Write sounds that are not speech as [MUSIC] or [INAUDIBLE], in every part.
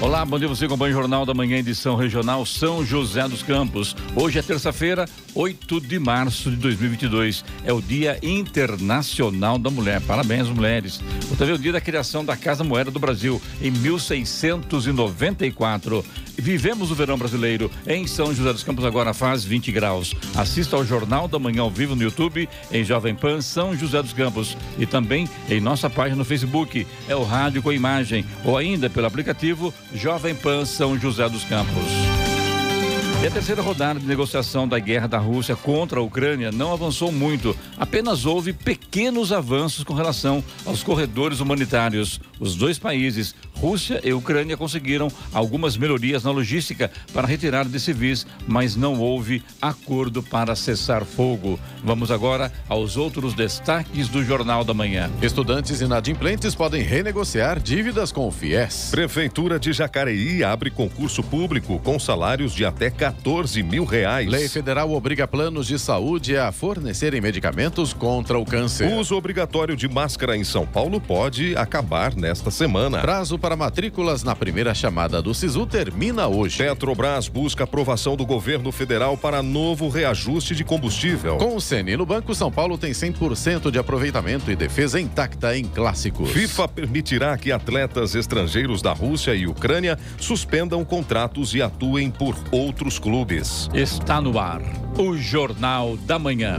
Olá, bom dia você acompanha o Jornal da Manhã, edição regional São José dos Campos. Hoje é terça-feira, 8 de março de 2022. É o Dia Internacional da Mulher. Parabéns, mulheres. Também é o dia da criação da Casa Moeda do Brasil, em 1694. Vivemos o verão brasileiro em São José dos Campos, agora faz 20 graus. Assista ao Jornal da Manhã ao vivo no YouTube, em Jovem Pan São José dos Campos. E também em nossa página no Facebook, é o Rádio com Imagem, ou ainda pelo aplicativo Jovem Pan São José dos Campos. E a terceira rodada de negociação da guerra da Rússia contra a Ucrânia não avançou muito. Apenas houve pequenos avanços com relação aos corredores humanitários. Os dois países, Rússia e Ucrânia, conseguiram algumas melhorias na logística para retirar de civis, mas não houve acordo para cessar fogo. Vamos agora aos outros destaques do Jornal da Manhã. Estudantes inadimplentes podem renegociar dívidas com o FIES. Prefeitura de Jacareí abre concurso público com salários de até 14 mil reais. Lei federal obriga planos de saúde a fornecerem medicamentos contra o câncer. O uso obrigatório de máscara em São Paulo pode acabar nesta semana. Prazo para matrículas na primeira chamada do SISU termina hoje. Petrobras busca aprovação do governo federal para novo reajuste de combustível. Com o CN no banco, São Paulo tem 100% de aproveitamento e defesa intacta em clássicos. FIFA permitirá que atletas estrangeiros da Rússia e Ucrânia suspendam contratos e atuem por outros clubes. Está no ar o Jornal da Manhã.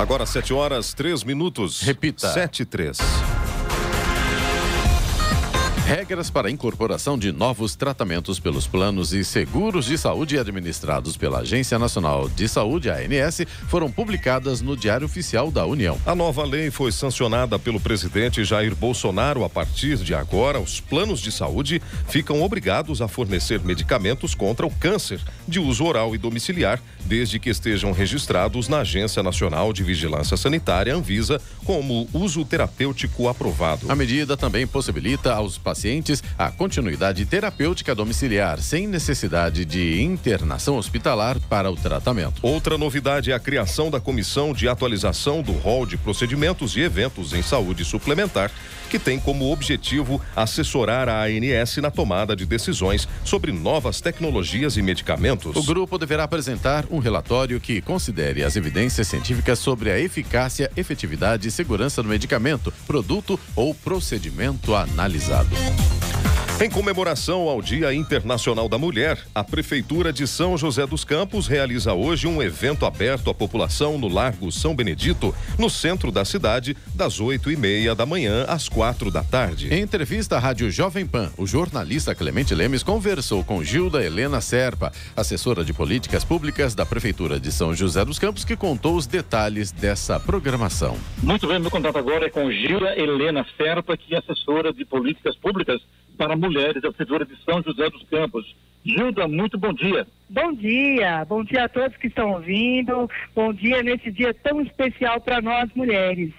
Agora sete horas, três minutos. Repita. Sete, três. Regras para a incorporação de novos tratamentos pelos planos e seguros de saúde administrados pela Agência Nacional de Saúde, ANS, foram publicadas no Diário Oficial da União. A nova lei foi sancionada pelo presidente Jair Bolsonaro. A partir de agora, os planos de saúde ficam obrigados a fornecer medicamentos contra o câncer de uso oral e domiciliar, desde que estejam registrados na Agência Nacional de Vigilância Sanitária, Anvisa, como uso terapêutico aprovado. A medida também possibilita aos pacientes a continuidade terapêutica domiciliar, sem necessidade de internação hospitalar para o tratamento. Outra novidade é a criação da Comissão de Atualização do Rol de Procedimentos e Eventos em Saúde Suplementar, que tem como objetivo assessorar a ANS na tomada de decisões sobre novas tecnologias e medicamentos. O grupo deverá apresentar um relatório que considere as evidências científicas sobre a eficácia, efetividade e segurança do medicamento, produto ou procedimento analisado. Thank you. Em comemoração ao Dia Internacional da Mulher, a Prefeitura de São José dos Campos realiza hoje um evento aberto à população no Largo São Benedito, no centro da cidade, das oito e meia da manhã às quatro da tarde. Em entrevista à Rádio Jovem Pan, o jornalista Clemente Lemes conversou com Gilda Helena Serpa, assessora de políticas públicas da Prefeitura de São José dos Campos, que contou os detalhes dessa programação. Muito bem, meu contato agora é com Gilda Helena Serpa, que é assessora de políticas públicas para mulheres da Prefeitura de São José dos Campos. Gilda, muito bom dia. Bom dia, bom dia a todos que estão ouvindo. Bom dia nesse dia tão especial para nós mulheres.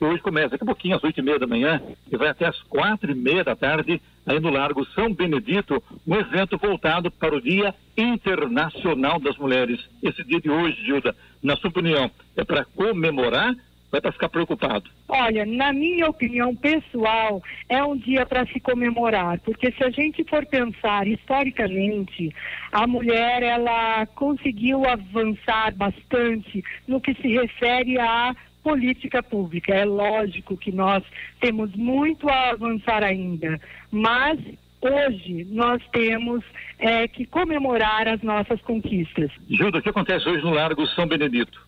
Hoje começa daqui a pouquinho, às oito e meia da manhã, e vai até às quatro e meia da tarde, aí no Largo São Benedito, um evento voltado para o Dia Internacional das Mulheres. Esse dia de hoje, Gilda, na sua opinião, é para comemorar vai para ficar preocupado? Olha, na minha opinião pessoal, é um dia para se comemorar, porque se a gente for pensar historicamente, a mulher ela conseguiu avançar bastante no que se refere à política pública. É lógico que nós temos muito a avançar ainda, mas hoje nós temos é, que comemorar as nossas conquistas. Gilda, o que acontece hoje no Largo São Benedito?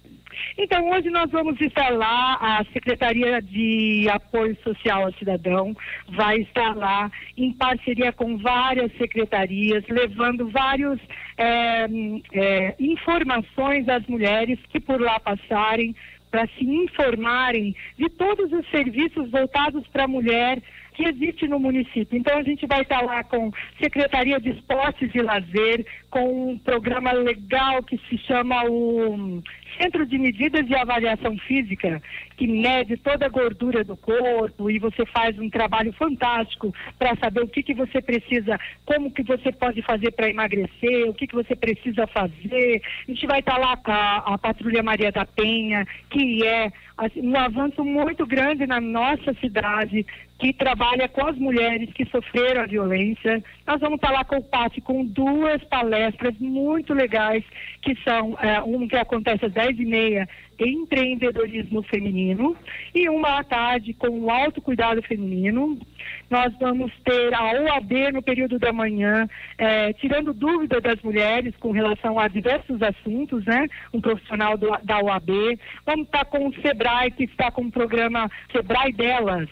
Então, hoje nós vamos estar lá, a Secretaria de Apoio Social ao Cidadão vai estar lá em parceria com várias secretarias, levando vários é, é, informações às mulheres que por lá passarem para se informarem de todos os serviços voltados para a mulher que existe no município. Então a gente vai estar lá com Secretaria de Esportes e Lazer, com um programa legal que se chama o Centro de Medidas de Avaliação Física, que mede toda a gordura do corpo e você faz um trabalho fantástico para saber o que, que você precisa, como que você pode fazer para emagrecer, o que, que você precisa fazer. A gente vai estar lá com a, a Patrulha Maria da Penha, que é assim, um avanço muito grande na nossa cidade, que trabalha com as mulheres que sofreram a violência. Nós vamos estar lá com o PAT com duas palestras muito legais, que são é, uma que acontece às 10 e meia, empreendedorismo feminino, e uma à tarde com o autocuidado feminino. Nós vamos ter a OAB no período da manhã, é, tirando dúvida das mulheres com relação a diversos assuntos, né? Um profissional do, da OAB. Vamos estar com o SEBRAE, que está com o programa SEBRAE Delas,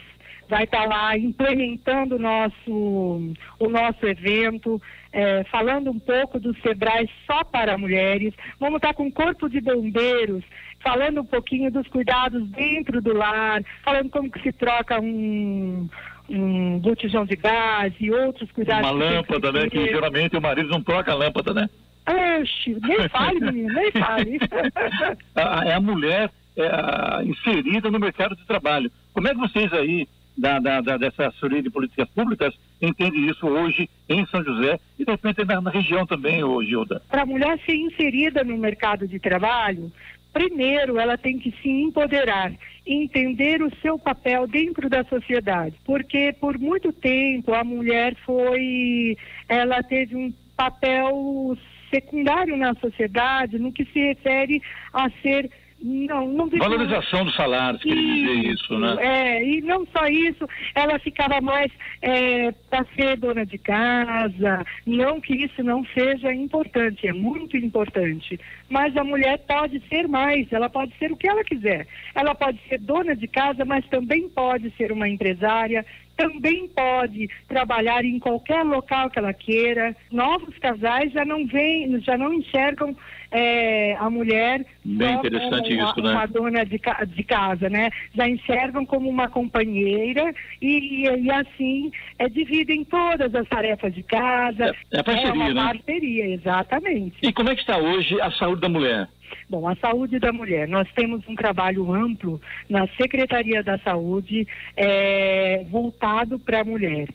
vai estar lá implementando o nosso, o nosso evento, é, falando um pouco do Sebrae só para mulheres. Vamos estar com o Corpo de Bombeiros, falando um pouquinho dos cuidados dentro do lar, falando como que se troca um um botijão de gás e outros cuidados. Uma lâmpada, né? Que geralmente o marido não troca a lâmpada, né? Oxe, nem fale, menino, nem fale. [LAUGHS] é a mulher é, inserida no mercado de trabalho. Como é que vocês aí da, da, da, dessa assessoria de políticas públicas entende isso hoje em São José e de repente na, na região também, ô Gilda? Para a mulher ser inserida no mercado de trabalho, primeiro ela tem que se empoderar, entender o seu papel dentro da sociedade, porque por muito tempo a mulher foi, ela teve um papel secundário na sociedade no que se refere a ser não, não Valorização dos salários, queria dizer isso, né? É, e não só isso, ela ficava mais é, para ser dona de casa, não que isso não seja importante, é muito importante. Mas a mulher pode ser mais, ela pode ser o que ela quiser. Ela pode ser dona de casa, mas também pode ser uma empresária, também pode trabalhar em qualquer local que ela queira. Novos casais já não vêm, já não enxergam é, a mulher Bem interessante uma, isso, né? uma dona de, de, casa, né? Já enxergam como uma companheira e, e, assim é, dividem todas as tarefas de casa. É, é parceria, é uma né? parceria, exatamente. E como é que está hoje a saúde da mulher? Bom, a saúde da mulher. Nós temos um trabalho amplo na Secretaria da Saúde é, voltado para a mulher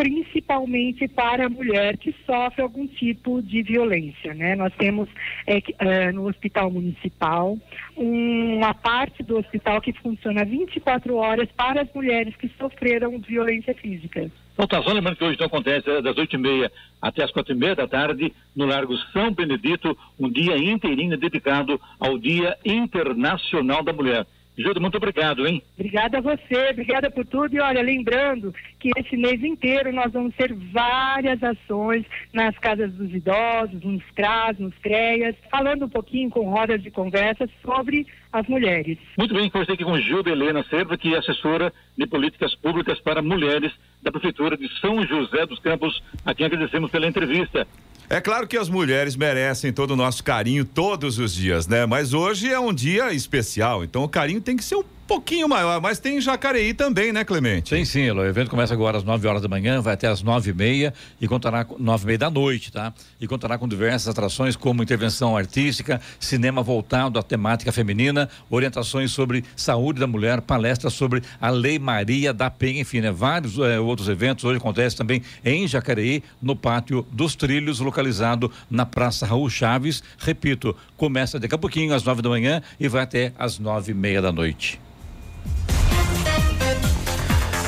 principalmente para a mulher que sofre algum tipo de violência. Né? Nós temos é, é, no hospital municipal uma parte do hospital que funciona 24 horas para as mulheres que sofreram violência física. Então, só lembrando que hoje então acontece é, das 8h30 até as 4h30 da tarde, no Largo São Benedito, um dia inteirinho dedicado ao Dia Internacional da Mulher. Júlio, muito obrigado, hein? Obrigada a você, obrigada por tudo. E olha, lembrando que esse mês inteiro nós vamos ter várias ações nas casas dos idosos, nos CRAS, nos CREAS, falando um pouquinho com rodas de conversa sobre as mulheres. Muito bem, conversei aqui com Gilda Helena Serva, que é assessora de políticas públicas para mulheres da Prefeitura de São José dos Campos, a quem agradecemos pela entrevista. É claro que as mulheres merecem todo o nosso carinho todos os dias, né? Mas hoje é um dia especial, então o carinho tem que ser um pouquinho maior, mas tem Jacareí também, né, Clemente? Sim, sim, o evento começa agora às 9 horas da manhã, vai até às nove e meia e contará com e meia da noite, tá? E contará com diversas atrações como intervenção artística, cinema voltado à temática feminina, orientações sobre saúde da mulher, palestras sobre a Lei Maria da Penha, enfim, né? Vários é, outros eventos hoje acontecem também em Jacareí, no pátio dos Trilhos, localizado na Praça Raul Chaves. Repito, começa daqui a pouquinho às nove da manhã e vai até às nove e meia da noite.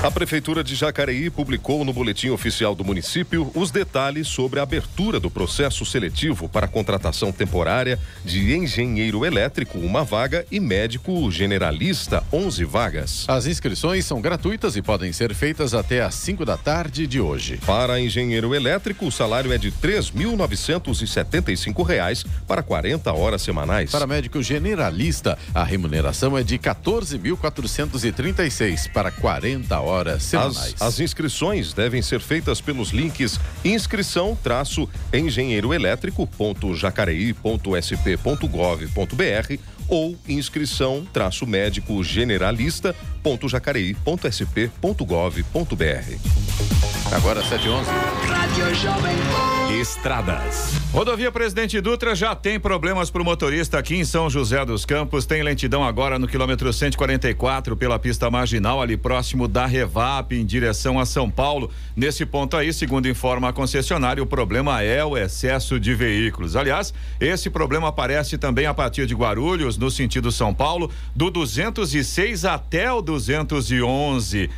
A Prefeitura de Jacareí publicou no Boletim Oficial do município os detalhes sobre a abertura do processo seletivo para contratação temporária de engenheiro elétrico, uma vaga, e médico generalista, 11 vagas. As inscrições são gratuitas e podem ser feitas até às 5 da tarde de hoje. Para engenheiro elétrico, o salário é de R$ 3.975 para 40 horas semanais. Para médico generalista, a remuneração é de R$ 14.436 para 40 horas horas semanais. As, as inscrições devem ser feitas pelos links inscrição traço engenheiroelétrico.jacareí.sp.gov.br ou inscrição traço médico generalista.jacareí.sp.gov.br. Agora 711. Estradas. Rodovia Presidente Dutra já tem problemas para o motorista aqui em São José dos Campos. Tem lentidão agora no quilômetro 144 pela pista marginal, ali próximo da Revap, em direção a São Paulo. Nesse ponto aí, segundo informa a concessionária, o problema é o excesso de veículos. Aliás, esse problema aparece também a partir de Guarulhos, no sentido São Paulo, do 206 até o 211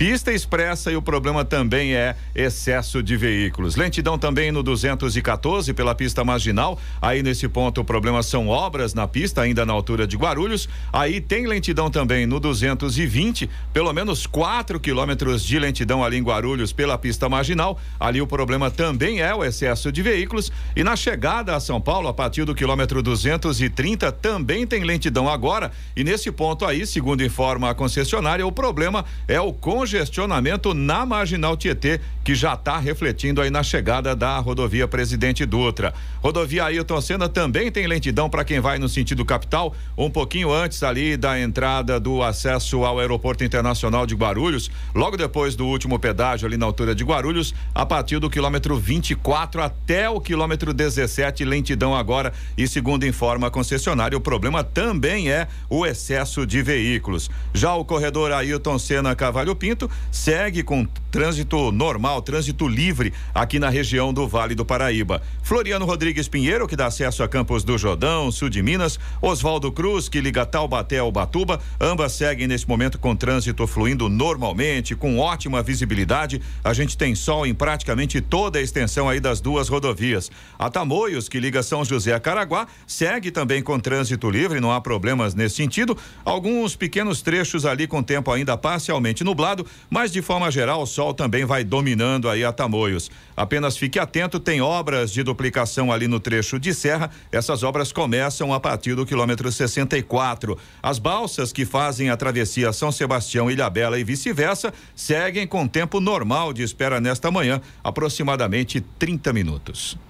pista expressa e o problema também é excesso de veículos. Lentidão também no 214 pela pista marginal. Aí nesse ponto o problema são obras na pista, ainda na altura de Guarulhos. Aí tem lentidão também no 220, pelo menos 4 quilômetros de lentidão ali em Guarulhos pela pista marginal. Ali o problema também é o excesso de veículos. E na chegada a São Paulo, a partir do quilômetro 230, também tem lentidão agora. E nesse ponto aí, segundo informa a concessionária, o problema é o congestionamento congestionamento na Marginal Tietê, que já está refletindo aí na chegada da rodovia Presidente Dutra. Rodovia Ailton Senna também tem lentidão para quem vai no sentido capital, um pouquinho antes ali da entrada do acesso ao Aeroporto Internacional de Guarulhos, logo depois do último pedágio ali na altura de Guarulhos, a partir do quilômetro 24 até o quilômetro 17, lentidão agora. E segundo informa a concessionária, o problema também é o excesso de veículos. Já o corredor Ailton Senna Cavalho Pinto segue com trânsito normal, trânsito livre aqui na região do Vale do Paraíba. Floriano Rodrigues Pinheiro, que dá acesso a Campos do Jordão, sul de Minas, Oswaldo Cruz, que liga Taubaté ao Batuba, ambas seguem nesse momento com trânsito fluindo normalmente, com ótima visibilidade. A gente tem sol em praticamente toda a extensão aí das duas rodovias. A Tamoios, que liga São José a Caraguá, segue também com trânsito livre, não há problemas nesse sentido. Alguns pequenos trechos ali com tempo ainda parcialmente nublado, mas de forma geral, o sol também vai dominando aí a Tamoios. Apenas fique atento, tem obras de duplicação ali no trecho de serra. Essas obras começam a partir do quilômetro 64. As balsas que fazem a travessia São Sebastião, Ilhabela e vice-versa seguem com tempo normal de espera nesta manhã, aproximadamente 30 minutos.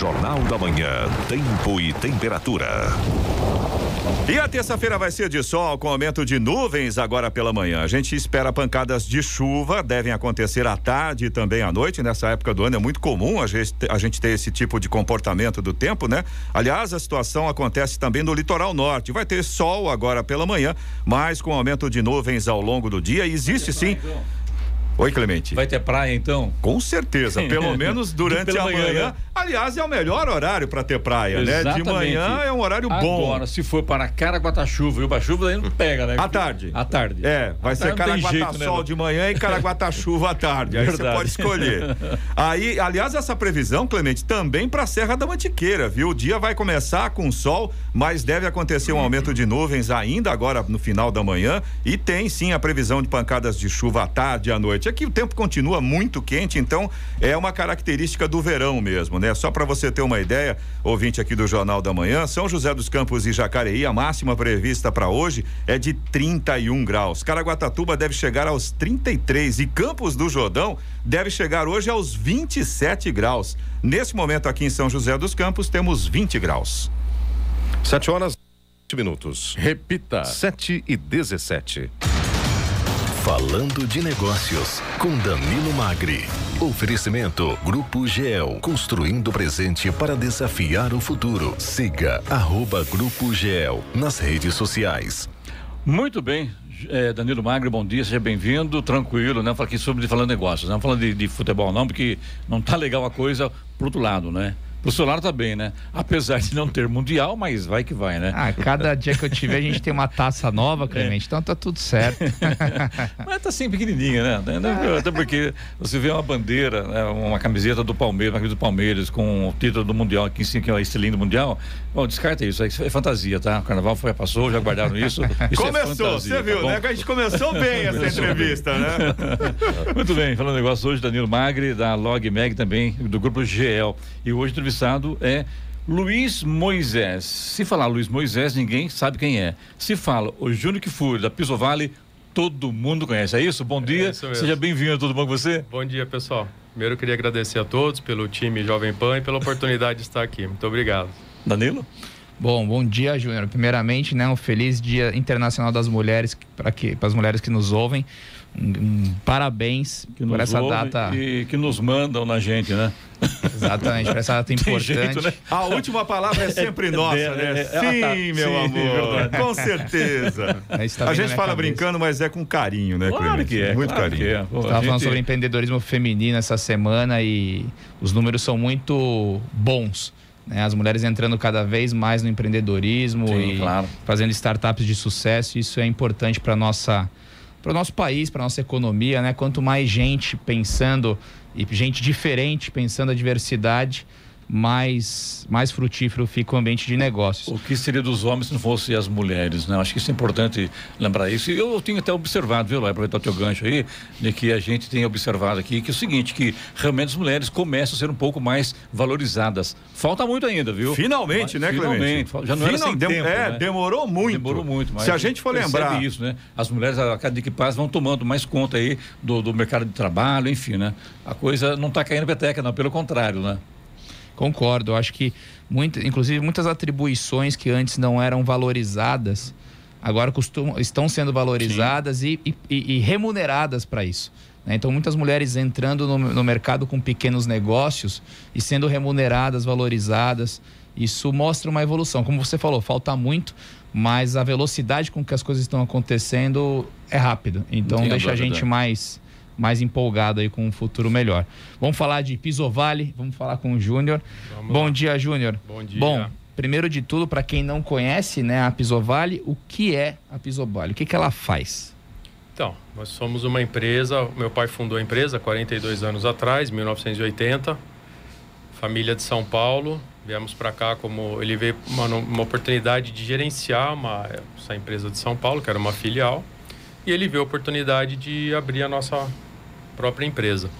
Jornal da Manhã, tempo e temperatura. E a terça-feira vai ser de sol com aumento de nuvens agora pela manhã. A gente espera pancadas de chuva, devem acontecer à tarde e também à noite. Nessa época do ano é muito comum a gente, a gente ter esse tipo de comportamento do tempo, né? Aliás, a situação acontece também no litoral norte. Vai ter sol agora pela manhã, mas com aumento de nuvens ao longo do dia. Existe sim. Oi, Clemente. Vai ter praia então? Com certeza, pelo [LAUGHS] menos durante a manhã. manhã né? Aliás, é o melhor horário para ter praia, Exatamente. né? De manhã é um horário bom. Agora, se for para Caraguatá-chuva, e o chuva aí não pega, né? À tarde. À tarde. É, vai ser Caraguatá-sol né? de manhã e Caraguatá-chuva à tarde. Aí você pode escolher. [LAUGHS] Aí, aliás, essa previsão, Clemente, também para a Serra da Mantiqueira, viu? O dia vai começar com sol, mas deve acontecer um aumento de nuvens ainda agora no final da manhã e tem sim a previsão de pancadas de chuva à tarde e à noite. Aqui o tempo continua muito quente, então é uma característica do verão mesmo, né? Só para você ter uma ideia, ouvinte aqui do Jornal da Manhã, São José dos Campos e Jacareí, a máxima prevista para hoje é de 31 graus. Caraguatatuba deve chegar aos 33 e Campos do Jordão deve chegar hoje aos 27 graus. Nesse momento aqui em São José dos Campos temos 20 graus. 7 horas minutos. Repita. 7 e 17. Falando de Negócios, com Danilo Magri. Oferecimento Grupo GEL, construindo o presente para desafiar o futuro. Siga arroba Grupo GEL nas redes sociais. Muito bem, é, Danilo Magri, bom dia, seja bem-vindo, tranquilo, né? Aqui sobre falando negócios, não falando de, de futebol não, porque não tá legal a coisa pro outro lado, né? Pro celular tá bem, né? Apesar de não ter mundial, mas vai que vai, né? Ah, cada dia que eu tiver a gente tem uma taça nova, [LAUGHS] Clemente, é. então tá tudo certo. [LAUGHS] mas tá sempre pequenininha, né? Até porque você vê uma bandeira, né? uma camiseta do Palmeiras, uma camiseta do Palmeiras com o título do mundial aqui em cima, que é o estilinho do mundial. Bom, descarta isso, isso é fantasia, tá? O carnaval foi, passou, já guardaram isso. isso é [LAUGHS] começou, é você viu, tá né? Que a gente começou bem essa entrevista, né? Muito bem, falando negócio hoje, Danilo Magri, da Log Mag também, do grupo GL. E hoje entrevistado é Luiz Moisés. Se falar Luiz Moisés, ninguém sabe quem é. Se fala o Júnior Kifuri, da Piso Vale, todo mundo conhece. É isso? Bom dia. É isso Seja bem-vindo. Tudo bom com você? Bom dia, pessoal. Primeiro, eu queria agradecer a todos pelo time Jovem Pan e pela oportunidade de estar aqui. Muito obrigado. Danilo? Bom, bom dia, Júnior. Primeiramente, né, um feliz Dia Internacional das Mulheres para que para as mulheres que nos ouvem. Um, parabéns por essa data. E que nos mandam na gente, né? Exatamente, por essa data [LAUGHS] importante. Jeito, né? A última palavra é sempre é, nossa, é, né? É, sim, tá, meu sim, amor. Com certeza. Tá a gente fala cabeça. brincando, mas é com carinho, né, Claro que é. Muito claro carinho. É. Pô, gente... falando sobre empreendedorismo feminino essa semana e os números são muito bons. Né? As mulheres entrando cada vez mais no empreendedorismo Sim, e claro. fazendo startups de sucesso. Isso é importante para nossa para o nosso país, para nossa economia, né? Quanto mais gente pensando e gente diferente pensando a diversidade, mais, mais frutífero fica o ambiente de negócios. O que seria dos homens se não fossem as mulheres, né? Acho que isso é importante lembrar isso. E eu tenho até observado, viu, vai aproveitar o teu gancho aí, de que a gente tem observado aqui que é o seguinte, que realmente as mulheres começam a ser um pouco mais valorizadas. Falta muito ainda, viu? Finalmente, mas, né, Finalmente. Clemente? Já não Final, era dem tempo, É, né? demorou muito. Demorou muito, mas se a gente for lembrar isso, né? As mulheres a cada dia que passa vão tomando mais conta aí do, do mercado de trabalho, enfim, né? A coisa não está caindo peteca, não, pelo contrário, né? Concordo. Acho que, muito, inclusive, muitas atribuições que antes não eram valorizadas, agora costumam, estão sendo valorizadas e, e, e, remuneradas para isso. Né? Então, muitas mulheres entrando no, no mercado com pequenos negócios e sendo remuneradas, valorizadas. Isso mostra uma evolução. Como você falou, falta muito, mas a velocidade com que as coisas estão acontecendo é rápida. Então, deixa a gente mais mais empolgado aí com um futuro melhor. Vamos falar de Pisovale, vamos falar com o Júnior. Bom lá. dia, Júnior. Bom dia. Bom, primeiro de tudo, para quem não conhece né, a Pisovale, o que é a Pisovale? O que, que ela faz? Então, nós somos uma empresa, meu pai fundou a empresa 42 anos atrás, 1980, família de São Paulo, viemos para cá como ele veio uma, uma oportunidade de gerenciar uma, essa empresa de São Paulo, que era uma filial, e ele viu a oportunidade de abrir a nossa própria empresa.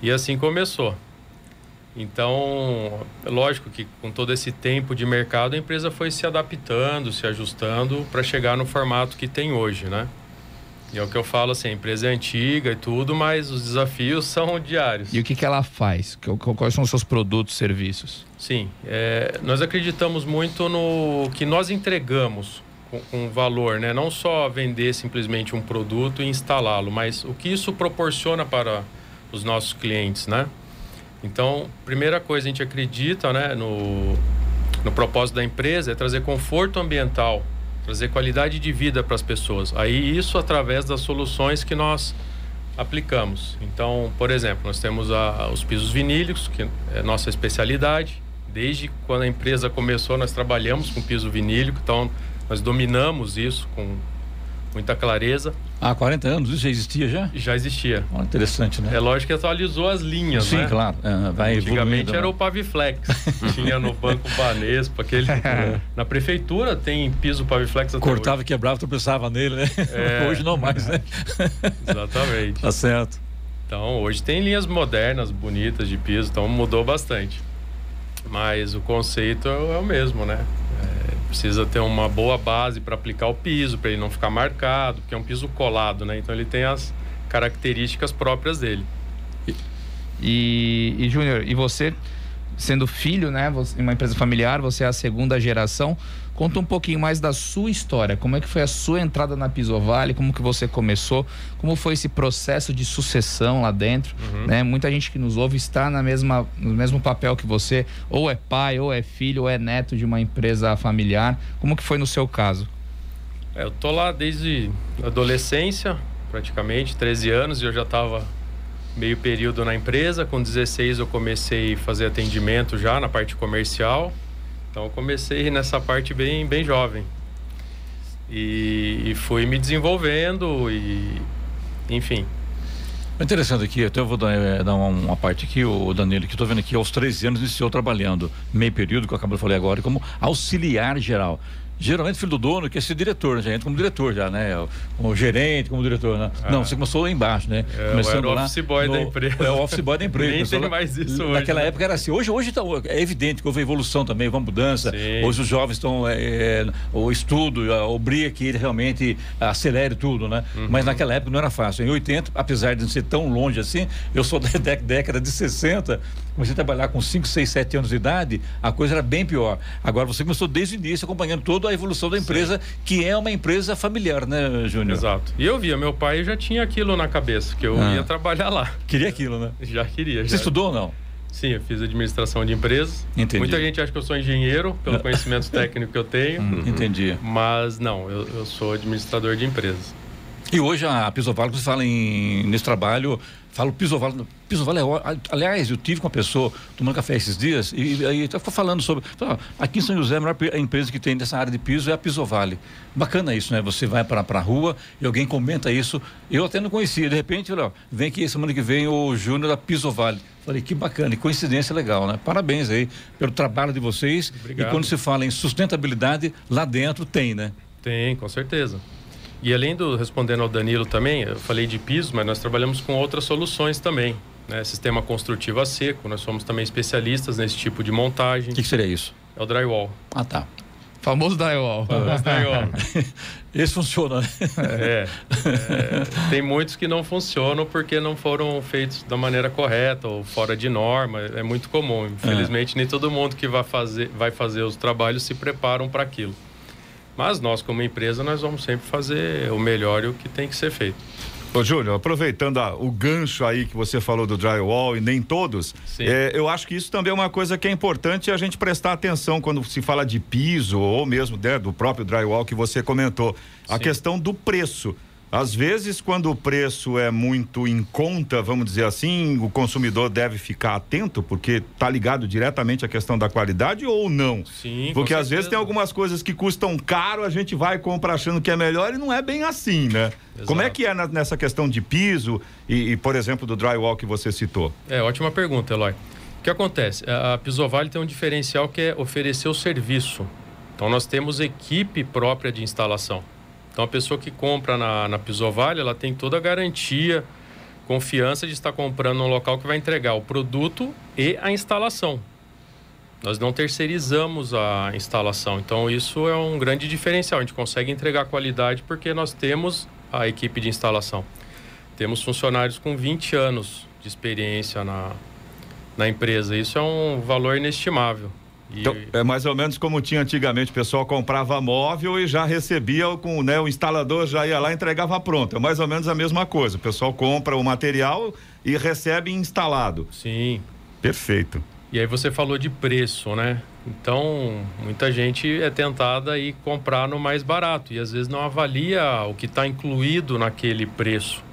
E assim começou. Então, lógico que com todo esse tempo de mercado, a empresa foi se adaptando, se ajustando para chegar no formato que tem hoje, né? E é o que eu falo assim, a empresa é antiga e tudo, mas os desafios [LAUGHS] são diários. E o que, que ela faz? Quais são os seus produtos, serviços? Sim, é, nós acreditamos muito no que nós entregamos com valor, né? Não só vender simplesmente um produto e instalá-lo, mas o que isso proporciona para os nossos clientes, né? Então, primeira coisa, a gente acredita né, no, no propósito da empresa é trazer conforto ambiental, trazer qualidade de vida para as pessoas. Aí isso através das soluções que nós aplicamos. Então, por exemplo, nós temos a, os pisos vinílicos, que é nossa especialidade. Desde quando a empresa começou, nós trabalhamos com piso vinílico, então nós dominamos isso com muita clareza. Há 40 anos isso já existia já? Já existia. Oh, interessante, né? É lógico que atualizou as linhas, Sim, né? claro. É, vai Antigamente era né? o Paviflex. [LAUGHS] Tinha no Banco Banespa, aquele... [LAUGHS] Na prefeitura tem piso Paviflex até Cortava, hoje. quebrava, tropeçava nele, né? É... [LAUGHS] Hoje não mais, né? Exatamente. tá certo. Então, hoje tem linhas modernas, bonitas de piso, então mudou bastante. Mas o conceito é o mesmo, né? precisa ter uma boa base para aplicar o piso, para ele não ficar marcado, porque é um piso colado, né? Então ele tem as características próprias dele. E, e Júnior, e você, sendo filho, né, você, uma empresa familiar, você é a segunda geração, Conta um pouquinho mais da sua história, como é que foi a sua entrada na Pisovale, como que você começou, como foi esse processo de sucessão lá dentro, uhum. né? Muita gente que nos ouve está na mesma, no mesmo papel que você, ou é pai, ou é filho, ou é neto de uma empresa familiar. Como que foi no seu caso? É, eu tô lá desde adolescência, praticamente, 13 anos, e eu já estava meio período na empresa. Com 16 eu comecei a fazer atendimento já na parte comercial. Então eu comecei nessa parte bem, bem jovem. E, e fui me desenvolvendo e enfim. Interessante aqui, até eu vou dar, é, dar uma, uma, parte aqui, o Danilo, que estou vendo aqui, aos 13 anos iniciou trabalhando, meio período, que eu acabei de falar agora, como auxiliar geral. Geralmente filho do dono quer ser diretor, né? já entra como diretor já, né? Como gerente, como diretor, né? Ah. Não, você começou lá embaixo, né? É, Começando o office boy no, da empresa. É o office boy da [LAUGHS] empresa. Nem tem mais isso hoje. Naquela né? época era assim. Hoje, hoje tá, é evidente que houve evolução também, houve mudança. Sim. Hoje os jovens estão, é, é, o estudo obriga que ele realmente acelere tudo, né? Uhum. Mas naquela época não era fácil. Em 80, apesar de não ser tão longe assim, eu sou da [LAUGHS] década de 60, comecei a trabalhar com 5, 6, 7 anos de idade, a coisa era bem pior. Agora você começou desde o início acompanhando toda a evolução da empresa empresa que é uma empresa familiar, né, Júnior? Exato. E eu via, meu pai já tinha aquilo na cabeça, que eu ah. ia trabalhar lá. Queria aquilo, né? Já queria. Você já. estudou ou não? Sim, eu fiz administração de empresas. Entendi. Muita gente acha que eu sou engenheiro, pelo conhecimento técnico que eu tenho. Hum, entendi. Mas não, eu, eu sou administrador de empresas. E hoje a Pisoval, você fala em, nesse trabalho, fala o Pisoval é Aliás, eu tive com uma pessoa tomando café esses dias e aí estava falando sobre. Aqui em São José, a melhor empresa que tem nessa área de piso é a Pisovale. Bacana isso, né? Você vai para a rua e alguém comenta isso. Eu até não conhecia. De repente, olha, vem aqui semana que vem o Júnior da Pisovale. Falei, que bacana, e coincidência legal, né? Parabéns aí pelo trabalho de vocês. Obrigado. E quando se fala em sustentabilidade, lá dentro tem, né? Tem, com certeza. E além do respondendo ao Danilo também, eu falei de piso, mas nós trabalhamos com outras soluções também. Né? Sistema construtivo a seco, nós somos também especialistas nesse tipo de montagem. O que, que, seria isso? É o drywall. Ah, tá. Famoso drywall. Famoso drywall. [LAUGHS] Esse funciona, né? É, é, Tem muitos que não funcionam porque não foram feitos da maneira correta ou fora de norma. É muito comum. Infelizmente, é. nem todo mundo que vai fazer, vai fazer os trabalhos se preparam para aquilo. Mas nós, como empresa, nós vamos sempre fazer o melhor e o que tem que ser feito. Ô, Júnior, aproveitando a, o gancho aí que você falou do drywall e nem todos, é, eu acho que isso também é uma coisa que é importante a gente prestar atenção quando se fala de piso ou mesmo né, do próprio drywall que você comentou. Sim. A questão do preço. Às vezes, quando o preço é muito em conta, vamos dizer assim, o consumidor deve ficar atento, porque está ligado diretamente à questão da qualidade ou não? Sim. Porque às vezes tem algumas coisas que custam caro, a gente vai comprar achando que é melhor e não é bem assim, né? Exato. Como é que é na, nessa questão de piso e, e, por exemplo, do drywall que você citou? É, ótima pergunta, Eloy. O que acontece? A Pisovale tem um diferencial que é oferecer o serviço. Então, nós temos equipe própria de instalação. Então a pessoa que compra na, na Pisovale, ela tem toda a garantia, confiança de estar comprando um local que vai entregar o produto e a instalação. Nós não terceirizamos a instalação, então isso é um grande diferencial. A gente consegue entregar qualidade porque nós temos a equipe de instalação. Temos funcionários com 20 anos de experiência na, na empresa. Isso é um valor inestimável. E... Então, é mais ou menos como tinha antigamente, o pessoal comprava móvel e já recebia com, né, o instalador já ia lá e entregava pronto. É mais ou menos a mesma coisa. O pessoal compra o material e recebe instalado. Sim. Perfeito. E aí você falou de preço, né? Então, muita gente é tentada a ir comprar no mais barato e às vezes não avalia o que está incluído naquele preço.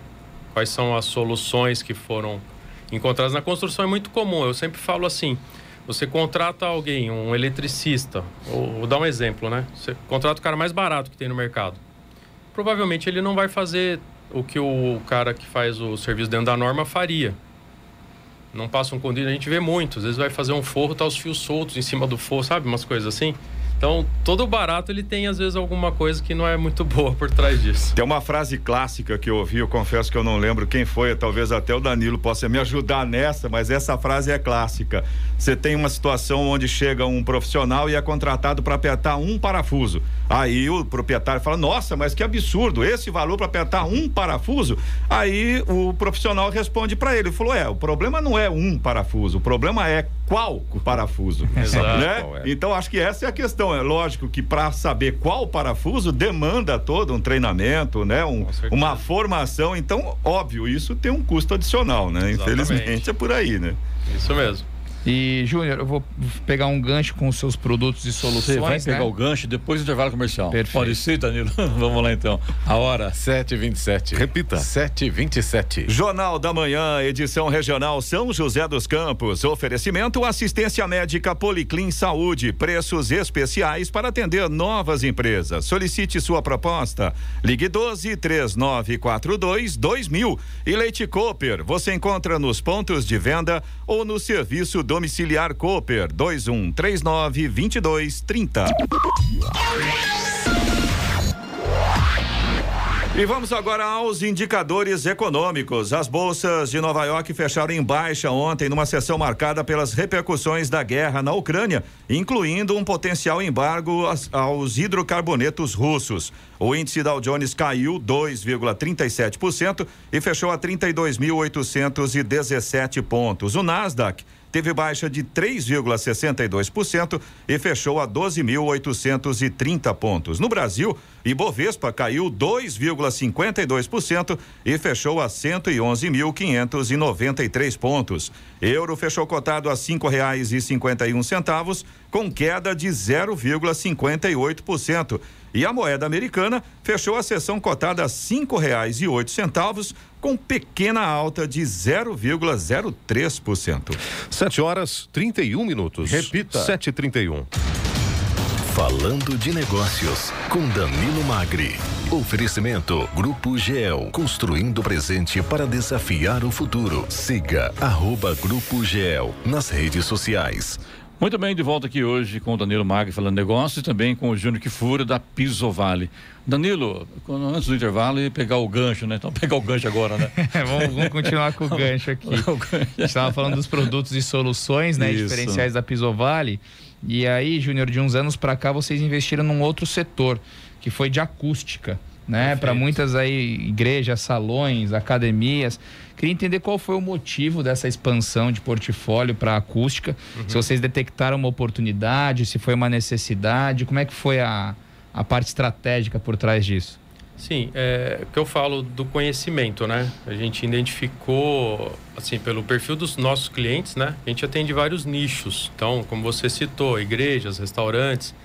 Quais são as soluções que foram encontradas na construção é muito comum. Eu sempre falo assim: você contrata alguém, um eletricista, ou, vou dar um exemplo, né? Você contrata o cara mais barato que tem no mercado. Provavelmente ele não vai fazer o que o cara que faz o serviço dentro da norma faria. Não passa um conduíte, a gente vê muito. Às vezes vai fazer um forro, tá os fios soltos em cima do forro, sabe? Umas coisas assim. Então, todo barato ele tem às vezes alguma coisa que não é muito [LAUGHS] boa por trás disso. Tem uma frase clássica que eu ouvi, eu confesso que eu não lembro quem foi, talvez até o Danilo possa me ajudar nessa, mas essa frase é clássica. Você tem uma situação onde chega um profissional e é contratado para apertar um parafuso. Aí o proprietário fala: "Nossa, mas que absurdo, esse valor para apertar um parafuso?" Aí o profissional responde para ele, falou: "É, o problema não é um parafuso, o problema é qual parafuso. [LAUGHS] Exato. Né? É? Então acho que essa é a questão. É lógico que para saber qual parafuso demanda todo um treinamento, né? Um- uma formação. Então, óbvio, isso tem um custo adicional, né? Exatamente. Infelizmente é por aí, né? Isso mesmo. E, Júnior, eu vou pegar um gancho com os seus produtos e soluções. Você vai pegar né? o gancho depois do intervalo comercial. Perfeito. Pode ser, Danilo? [LAUGHS] Vamos lá então. A hora. 7h27. Repita. 7h27. Jornal da Manhã, edição regional São José dos Campos. Oferecimento assistência médica Policlin Saúde. Preços especiais para atender novas empresas. Solicite sua proposta. Ligue 12 3942 2000. E Leite Cooper. Você encontra nos pontos de venda ou no serviço domiciliar Cooper 2139 2230. E vamos agora aos indicadores econômicos. As bolsas de Nova York fecharam em baixa ontem, numa sessão marcada pelas repercussões da guerra na Ucrânia, incluindo um potencial embargo aos- hidrocarbonetos russos. O índice Dow Jones caiu 2,37% e fechou a 32.817 pontos. O Nasdaq teve baixa de 3,62% e fechou a 12.830 pontos. No Brasil, Ibovespa caiu 2,52% e fechou a 111.593 pontos. Euro fechou cotado a cinco reais e cinquenta e um centavos, com queda de 0,58%. E a moeda americana fechou a sessão cotada a cinco reais e oito centavos, com pequena alta de 0,03%. 7 horas 31 minutos. Repita. 7h31. Falando de Negócios, com Danilo Magri. Oferecimento Grupo GEL, construindo o presente para desafiar o futuro. Siga arroba Grupo GEL nas redes sociais. Muito bem, de volta aqui hoje com o Danilo Magri falando negócio e também com o Júnior Kifura da Piso Vale. Danilo, antes do intervalo e pegar o gancho, né? Então [LAUGHS] pegar o gancho agora, né? [LAUGHS] vamos, vamos continuar com o gancho aqui. [LAUGHS] A gente estava falando dos produtos e soluções, né? Isso. Diferenciais da Pisovale. E aí, Júnior, de uns anos para cá, vocês investiram num outro setor, que foi de acústica, né? Para muitas aí igrejas, salões, academias. Queria entender qual foi o motivo dessa expansão de portfólio para acústica. Se vocês detectaram uma oportunidade, se foi uma necessidade, como é que foi a, a parte estratégica por trás disso? Sim, é o que eu falo do conhecimento, né? A gente identificou, assim, pelo perfil dos nossos clientes, né? A gente atende vários nichos. Então, como você citou, igrejas, restaurantes,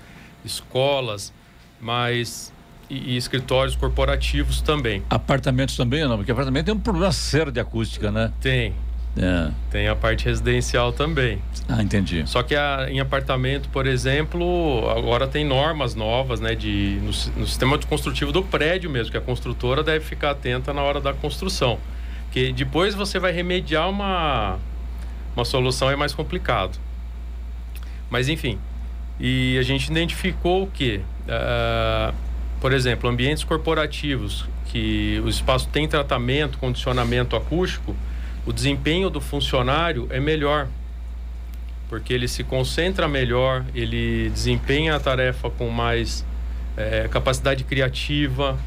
escolas, mas e, e escritórios corporativos também. Apartamentos também, não? Porque apartamento tem um problema sério de acústica, né? Tem, É. tem a parte residencial também. Ah, entendi. Só que a- em apartamento, por exemplo, agora tem normas novas, né, de no, no sistema construtivo do prédio mesmo, que a construtora deve ficar atenta na hora da construção, que depois você vai remediar uma uma solução é mais complicado. Mas enfim, e a gente identificou o que, por exemplo, ambientes corporativos que o espaço tem tratamento, condicionamento acústico, o desempenho do funcionário é melhor porque ele se concentra melhor, ele desempenha a tarefa com mais eh, capacidade criativa,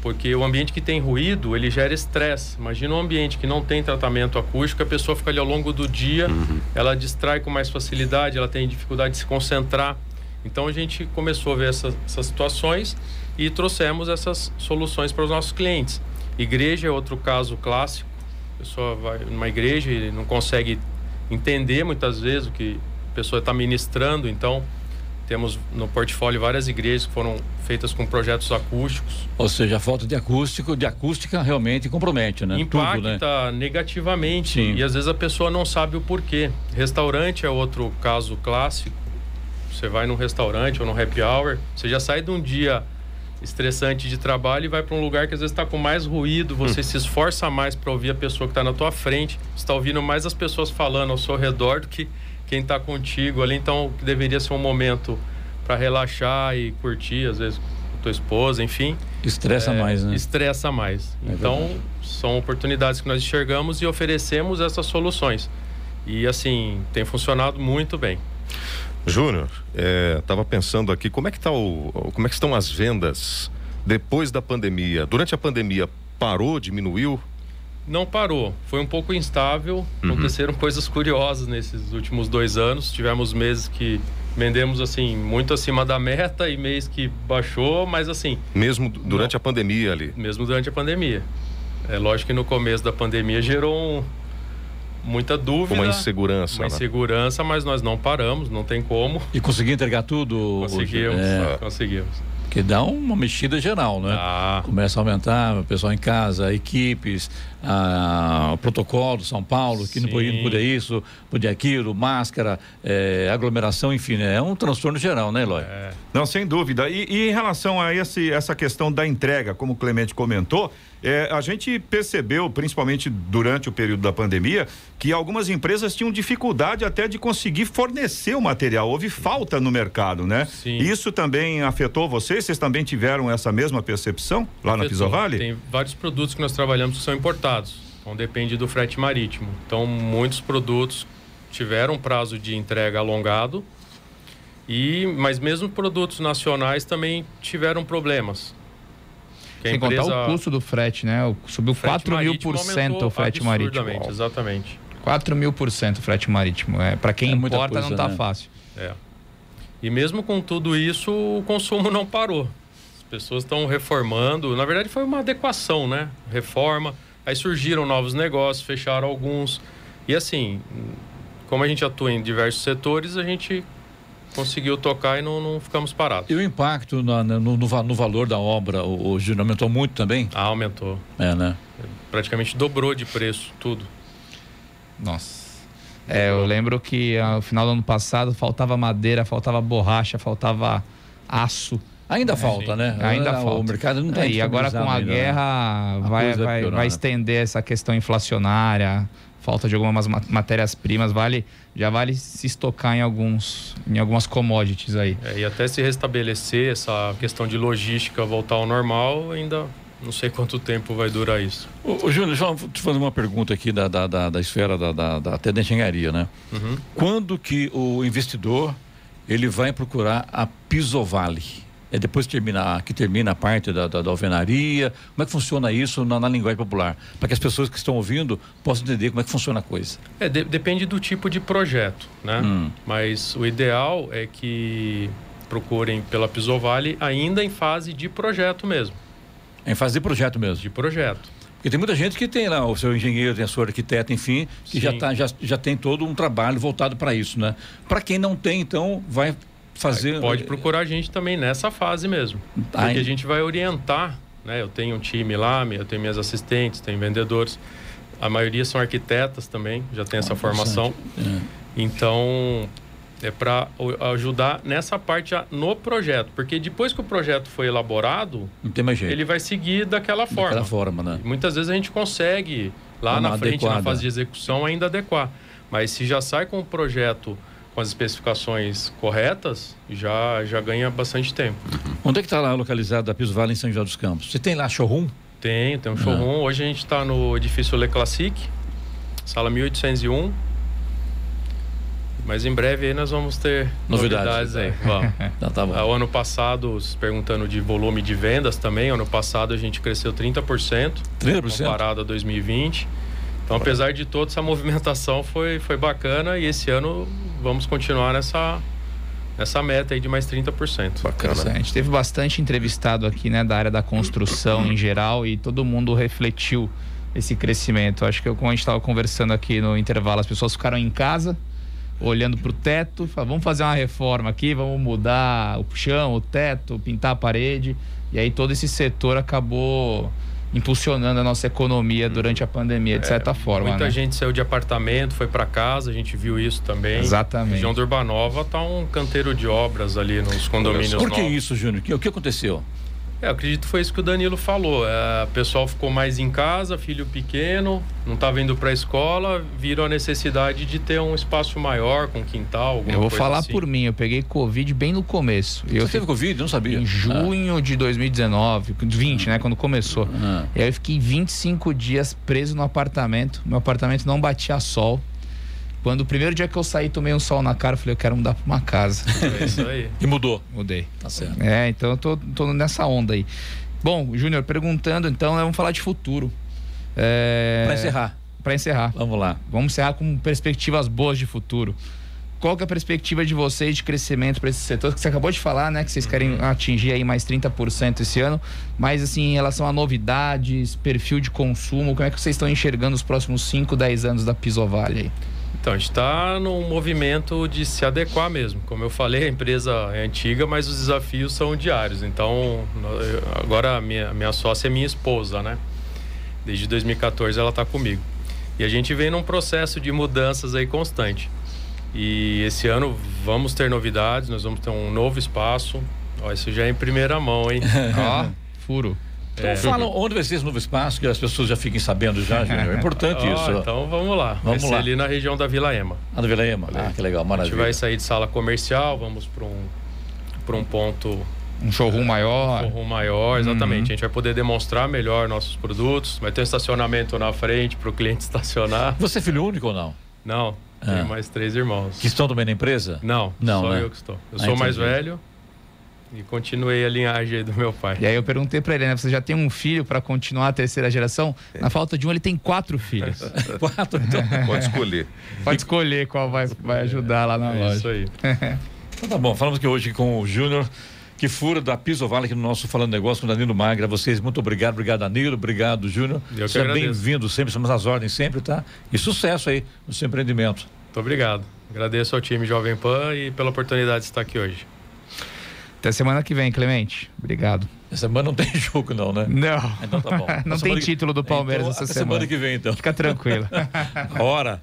porque o ambiente que tem ruído, ele gera estresse. Imagina um ambiente que não tem tratamento acústico, a pessoa fica ali ao longo do dia, ela distrai com mais facilidade, ela tem dificuldade de se concentrar. Então a gente começou a ver essas, essas situações e trouxemos essas soluções para os nossos clientes. Igreja é outro caso clássico. A pessoa vai numa igreja e não consegue entender muitas vezes o que a pessoa está ministrando. Então, temos no portfólio várias igrejas que foram feitas com projetos acústicos. Ou seja, a falta de acústico, de acústica realmente compromete, né? Impacta Tudo, né? negativamente Sim. e às vezes a pessoa não sabe o porquê. Restaurante é outro caso clássico. Você vai num restaurante ou num happy hour, você já sai de um dia estressante de trabalho e vai para um lugar que às vezes está com mais ruído, você se esforça mais para ouvir a pessoa que está na tua frente, está ouvindo mais as pessoas falando ao seu redor do que quem está contigo ali, então deveria ser um momento para relaxar e curtir, às vezes com tua esposa, enfim. Estressa É, mais, né? Estressa mais. É então, verdade. são oportunidades que nós enxergamos e oferecemos essas soluções. E assim, tem funcionado muito bem. Júnior, estava pensando aqui como é que tá o, como é que estão as vendas depois da pandemia? Durante a pandemia parou, diminuiu? não parou. Foi um pouco instável. Uhum. Aconteceram coisas curiosas nesses últimos dois anos. Tivemos meses que vendemos assim muito acima da meta e mês que baixou, mas assim. Mesmo du- durante a pandemia ali. Mesmo durante a pandemia. É lógico que no começo da pandemia gerou um- muita dúvida. Uma insegurança. Uma né? insegurança, mas nós não paramos, não tem como. E conseguir entregar tudo? Conseguimos, É, conseguimos. que dá uma mexida geral, né? Ah, Começa a aumentar o pessoal em casa, equipes, ah, o protocolo São Paulo, que não Sim. podia, não podia isso, podia aquilo, máscara, eh, aglomeração, enfim, né? é um transtorno geral, né, Eloy? é. Não, sem dúvida. E, e em relação a esse, essa questão da entrega, como o Clemente comentou, é, a gente percebeu, principalmente durante o período da pandemia, que algumas empresas tinham dificuldade até de conseguir fornecer o material. Houve falta no mercado, né? Sim. Isso também afetou vocês? Vocês também tiveram essa mesma percepção lá na Afetou. Pisovale? Tem vários produtos que nós trabalhamos que são importados. Então depende do frete marítimo. Então muitos produtos tiveram prazo de entrega alongado. E mas mesmo produtos nacionais também tiveram problemas. Que Sem contar empresa- o custo do frete, né? Subiu frete 4 mil por cento o frete marítimo. Exatamente. 4 mil por cento o frete marítimo. É, para quem É importa coisa, não tá né? fácil. É. E mesmo com tudo isso, o consumo não parou. As pessoas estão reformando. Na verdade, foi uma adequação, né? Reforma. Aí surgiram novos negócios, fecharam alguns. E assim, como a gente atua em diversos setores, a gente conseguiu tocar e não, não ficamos parados. E o impacto na- no, no no valor da obra, o, o Júnior, aumentou muito também? Ah, aumentou. É, né? Praticamente dobrou de preço, tudo. Nossa. É, eu lembro que ao final do ano passado faltava madeira, faltava borracha, faltava aço. Ainda falta, sim. né? Ainda o falta. mercado não está É, e agora com a ainda, né? guerra A vai, vai vai, piorar, vai né? estender essa questão inflacionária, falta de algumas ma- matérias-primas, vale, já vale se estocar em, alguns, em algumas commodities aí. É, e até se restabelecer essa questão de logística voltar ao normal, ainda não sei quanto tempo vai durar isso. Ô, ô, Júnior, deixa eu te fazer uma pergunta aqui da, da, da, da esfera da, da, da, até da engenharia, né? Uhum. Quando que o investidor ele vai procurar a Pisovale? É depois que termina, que termina a parte da, da, da alvenaria? Como é que funciona isso na, na linguagem popular? Para que as pessoas que estão ouvindo possam entender como é que funciona a coisa. É, de- depende do tipo de projeto, né? Hum. Mas o ideal é que procurem pela Pisovale ainda em fase de projeto mesmo, É em fazer projeto mesmo. de projeto. Porque tem muita gente que tem lá o seu engenheiro, tem a sua arquiteta, enfim, que já, tá, já, já tem todo um trabalho voltado para isso, né? Para quem não tem, então, vai fazer. Pode procurar a gente também nessa fase mesmo, Ah, porque hein? a gente vai orientar, né? Eu tenho um time lá, eu tenho minhas assistentes, tenho vendedores, a maioria são arquitetas também, já tem essa formação. É. Então, é para ajudar nessa parte no projeto, porque depois que o projeto foi elaborado, ele vai seguir daquela forma. Daquela forma, né? E muitas vezes a gente consegue, lá Uma na frente, na adequada. fase de execução, ainda adequar. Mas se já sai com o projeto com as especificações corretas, já, já ganha bastante tempo. Onde é que está lá localizado a Piso Vale em São José dos Campos? Você tem lá showroom? Tem, tem um showroom. Hoje a gente está no edifício Le Classique, sala 1801. Mas em breve aí nós vamos ter Novidades. novidades, aí. [LAUGHS] Vamos. Então tá bom. Ah, O ano passado, se perguntando de volume de vendas também, ano passado a gente cresceu 30%, 30%? comparado a 2020. Então, apesar de toda essa movimentação, foi, foi bacana e esse ano vamos continuar nessa, nessa meta aí de mais 30%. Bacana. A gente teve bastante entrevistado aqui, né, da área da construção em geral e todo mundo refletiu esse crescimento. Acho que eu, como a gente estava conversando aqui no intervalo, as pessoas ficaram em casa, olhando para o teto, e falaram, vamos fazer uma reforma aqui, vamos mudar o chão, o teto, pintar a parede. E aí todo esse setor acabou impulsionando a nossa economia durante a pandemia, de certa forma. Muita né? gente saiu de apartamento, foi para casa, a gente viu isso também. A Exatamente. região do Urbanova tá um canteiro de obras ali nos condomínios Por que novos. isso, Júnior? O que- O que aconteceu? É, eu acredito que foi isso que o Danilo falou. É, o pessoal ficou mais em casa, filho pequeno, não estava indo para a escola, viram a necessidade de ter um espaço maior, com quintal, alguma Eu vou coisa falar assim. por mim, eu peguei Covid bem no começo. Eu Você teve Covid? Não sabia. em junho de 2019, 20, né, quando começou. Ah. E aí eu fiquei 25 dias preso no apartamento. Meu apartamento não batia sol. Quando o primeiro dia que eu saí, tomei um sol na cara, eu falei, eu quero mudar pra uma casa. [LAUGHS] É isso aí. E mudou. Mudei. Tá certo. É, então eu tô, tô nessa onda aí. Bom, Júnior, perguntando então, né, vamos falar de futuro. É... Para encerrar. Para encerrar. Vamos lá. Vamos encerrar com perspectivas boas de futuro. Qual que é a perspectiva de vocês de crescimento para esse setor? Que você acabou de falar, né? Que vocês querem Uhum. atingir aí mais 30% esse ano. Mas, assim, em relação a novidades, perfil de consumo, como é que vocês estão enxergando os próximos 5, 10 anos da Pisovale aí? Então, a gente está num movimento de se adequar mesmo. Como eu falei, a empresa é antiga, mas os desafios são diários. Então, agora a minha, minha sócia é minha esposa, né? Desde 2014 ela está comigo. E a gente vem num processo de mudanças aí constante. E esse ano vamos ter novidades, nós vamos ter um novo espaço. Ó, isso já é em primeira mão, hein? [LAUGHS] Ó, furo. Então fala onde vai ser esse novo espaço, que as pessoas já fiquem sabendo já, Júnior. É importante [LAUGHS] Ó, isso. Então vamos lá. Vamos vai ser lá. ali na região da Vila Ema. Ah, do Vila Ema. Ah, que legal, A gente maravilha. vai sair de sala comercial, vamos para um, pra um ponto Um showroom maior. showroom maior, exatamente. A gente vai poder demonstrar melhor nossos produtos. Vai ter um estacionamento na frente para o cliente [LAUGHS] estacionar. Você é filho único ou não? Não, Ah. tenho mais três irmãos. Que estão também na empresa? Não, Não, só né? eu que estou. Eu Ah, sou mais entendi. velho e continuei a linhagem aí do meu pai. E aí eu perguntei pra ele, né? Você já tem um filho para continuar a terceira geração? Na falta de um, ele tem quatro filhos. [LAUGHS] Quatro, então. [LAUGHS] Pode escolher. Pode escolher qual vai, vai ajudar lá na É loja. isso aí. [LAUGHS] Então tá bom, falamos aqui hoje com o Júnior, que fura da Piso Vale aqui no nosso Falando Negócio com o Danilo Magra. Vocês, muito obrigado, obrigado Danilo, obrigado Júnior. Que Seja bem-vindo sempre, estamos às ordens sempre, tá? E sucesso aí no seu empreendimento. Muito obrigado. Agradeço ao time Jovem Pan e pela oportunidade de estar aqui hoje. Até semana que vem, Clemente. Obrigado. Essa semana não tem [LAUGHS] jogo não, né? Não. Então tá bom. [LAUGHS] Não tem título do Palmeiras Então, essa até semana. semana que vem, então. Fica tranquilo. [LAUGHS] Hora.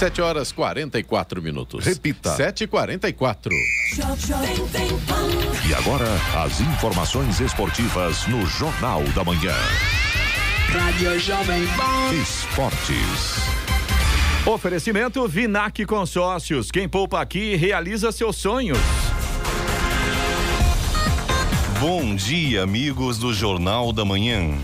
7 horas 44 minutos. Repita. 7 e 44 E agora, as informações esportivas no Jornal da Manhã. Rádio Jovem Pan. Esportes. Oferecimento Vinac Consórcios. Quem poupa aqui realiza seus sonhos. Bom dia, amigos do Jornal da Manhã.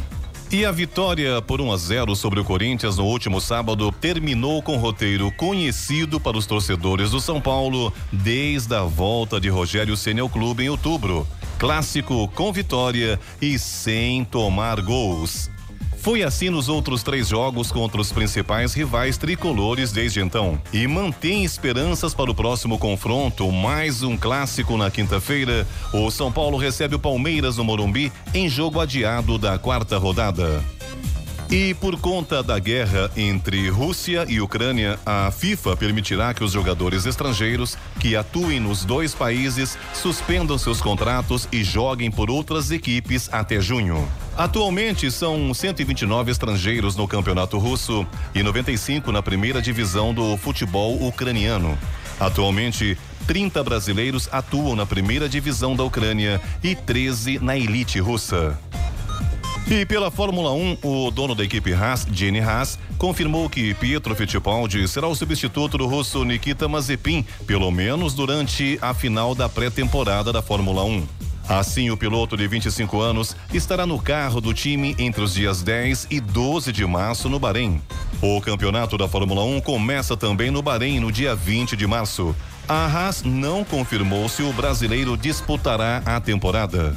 E a vitória por 1 a 0 sobre o Corinthians no último sábado terminou com roteiro conhecido para os torcedores do São Paulo desde a volta de Rogério Ceni ao clube em outubro. Clássico com vitória e sem tomar gols. Foi assim nos outros três jogos contra os principais rivais tricolores desde então. E mantém esperanças para o próximo confronto, mais um clássico na quinta-feira. O São Paulo recebe o Palmeiras no Morumbi em jogo adiado da quarta rodada. E por conta da guerra entre Rússia e Ucrânia, a FIFA permitirá que os jogadores estrangeiros que atuem nos dois países suspendam seus contratos e joguem por outras equipes até junho. Atualmente são 129 estrangeiros no campeonato russo e 95 na primeira divisão do futebol ucraniano. Atualmente, 30 brasileiros atuam na primeira divisão da Ucrânia e 13 na elite russa. E pela Fórmula 1, o dono da equipe Haas, Jenny Haas, confirmou que Pietro Fittipaldi será o substituto do russo Nikita Mazepin, pelo menos durante a final da pré-temporada da Fórmula 1. Assim, o piloto de 25 anos estará no carro do time entre os dias 10 e 12 de março no Bahrein. O campeonato da Fórmula 1 começa também no Bahrein no dia 20 de março. A Haas não confirmou se o brasileiro disputará a temporada.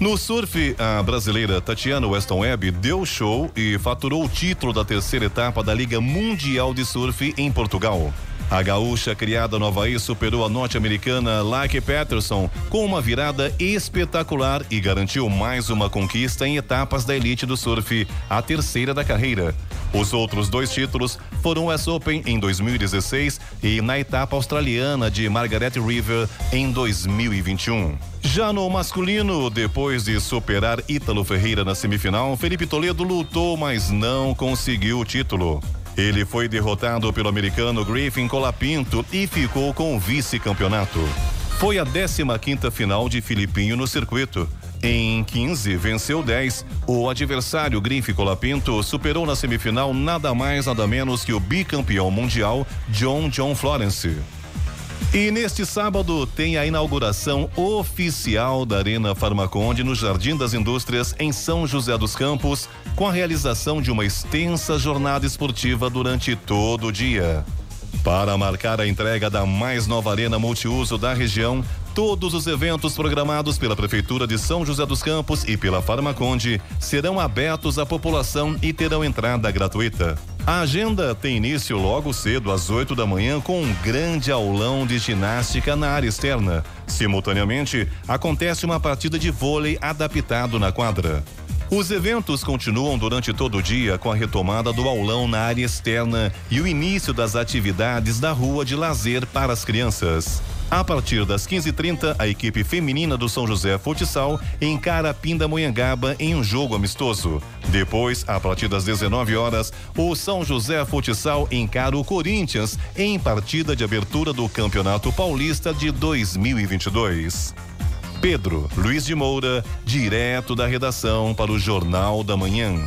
No surf, a brasileira Tatiana Weston Webb deu show e faturou o título da terceira etapa da Liga Mundial de Surf em Portugal. A gaúcha criada no Havaí superou a norte-americana Lake Patterson com uma virada espetacular e garantiu mais uma conquista em etapas da elite do surf, a terceira da carreira. Os outros dois títulos foram o US Open em 2016 e na etapa australiana de Margaret River em 2021. Já no masculino, depois de superar Ítalo Ferreira na semifinal, Felipe Toledo lutou, mas não conseguiu o título. Ele foi derrotado pelo americano Griffin Colapinto e ficou com o vice-campeonato. Foi a 15 quinta final de Filipinho no circuito. Em 15, venceu 10. O adversário Grife Colapinto superou na semifinal nada mais nada menos que o bicampeão mundial John John Florence. E neste sábado tem a inauguração oficial da Arena Farmaconde no Jardim das Indústrias, em São José dos Campos, com a realização de uma extensa jornada esportiva durante todo o dia. Para marcar a entrega da mais nova arena multiuso da região, todos os eventos programados pela Prefeitura de São José dos Campos e pela Farmaconde serão abertos à população e terão entrada gratuita. A agenda tem início logo cedo, às 8 da manhã, com um grande aulão de ginástica na área externa. Simultaneamente, acontece uma partida de vôlei adaptado na quadra. Os eventos continuam durante todo o dia com a retomada do aulão na área externa e o início das atividades da rua de lazer para as crianças. A partir das 15h30, a equipe feminina do São José Futsal encara a Pindamonhangaba em um jogo amistoso. Depois, a partir das 19 horas, o São José Futsal encara o Corinthians em partida de abertura do Campeonato Paulista de 2022. Pedro Luiz de Moura, direto da redação para o Jornal da Manhã.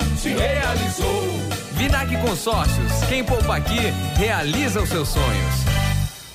se realizou. Vinac Consórcios. Quem poupa aqui realiza os seus sonhos.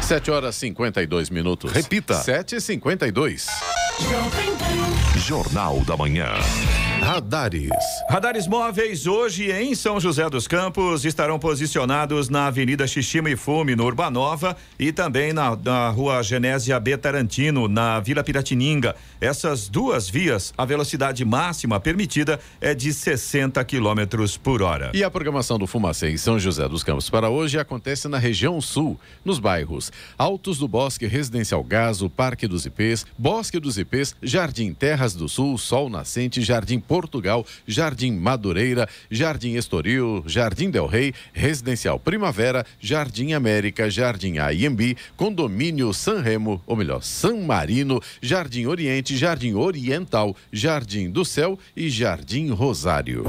7 horas 52 minutos. Repita. 7 e 52 Jornal da Manhã. Radares. Radares móveis hoje em São José dos Campos estarão posicionados na Avenida Xixima e Fume, no Urbanova, e também na, na Rua Genésia B. Tarantino, na Vila Piratininga. Essas duas vias, a velocidade máxima permitida é de 60 quilômetros por hora. E a programação do Fumacê em São José dos Campos para hoje acontece na região sul, nos bairros Altos do Bosque Residencial Gaso, Parque dos Ipês, Bosque dos Ipês, Jardim Terras do Sul, Sol Nascente, Jardim Portugal, Jardim Madureira, Jardim Estoril, Jardim Del Rey, Residencial Primavera, Jardim América, Jardim AIMB, Condomínio San Remo, ou melhor, San Marino, Jardim Oriente, Jardim Oriental, Jardim do Céu e Jardim Rosário.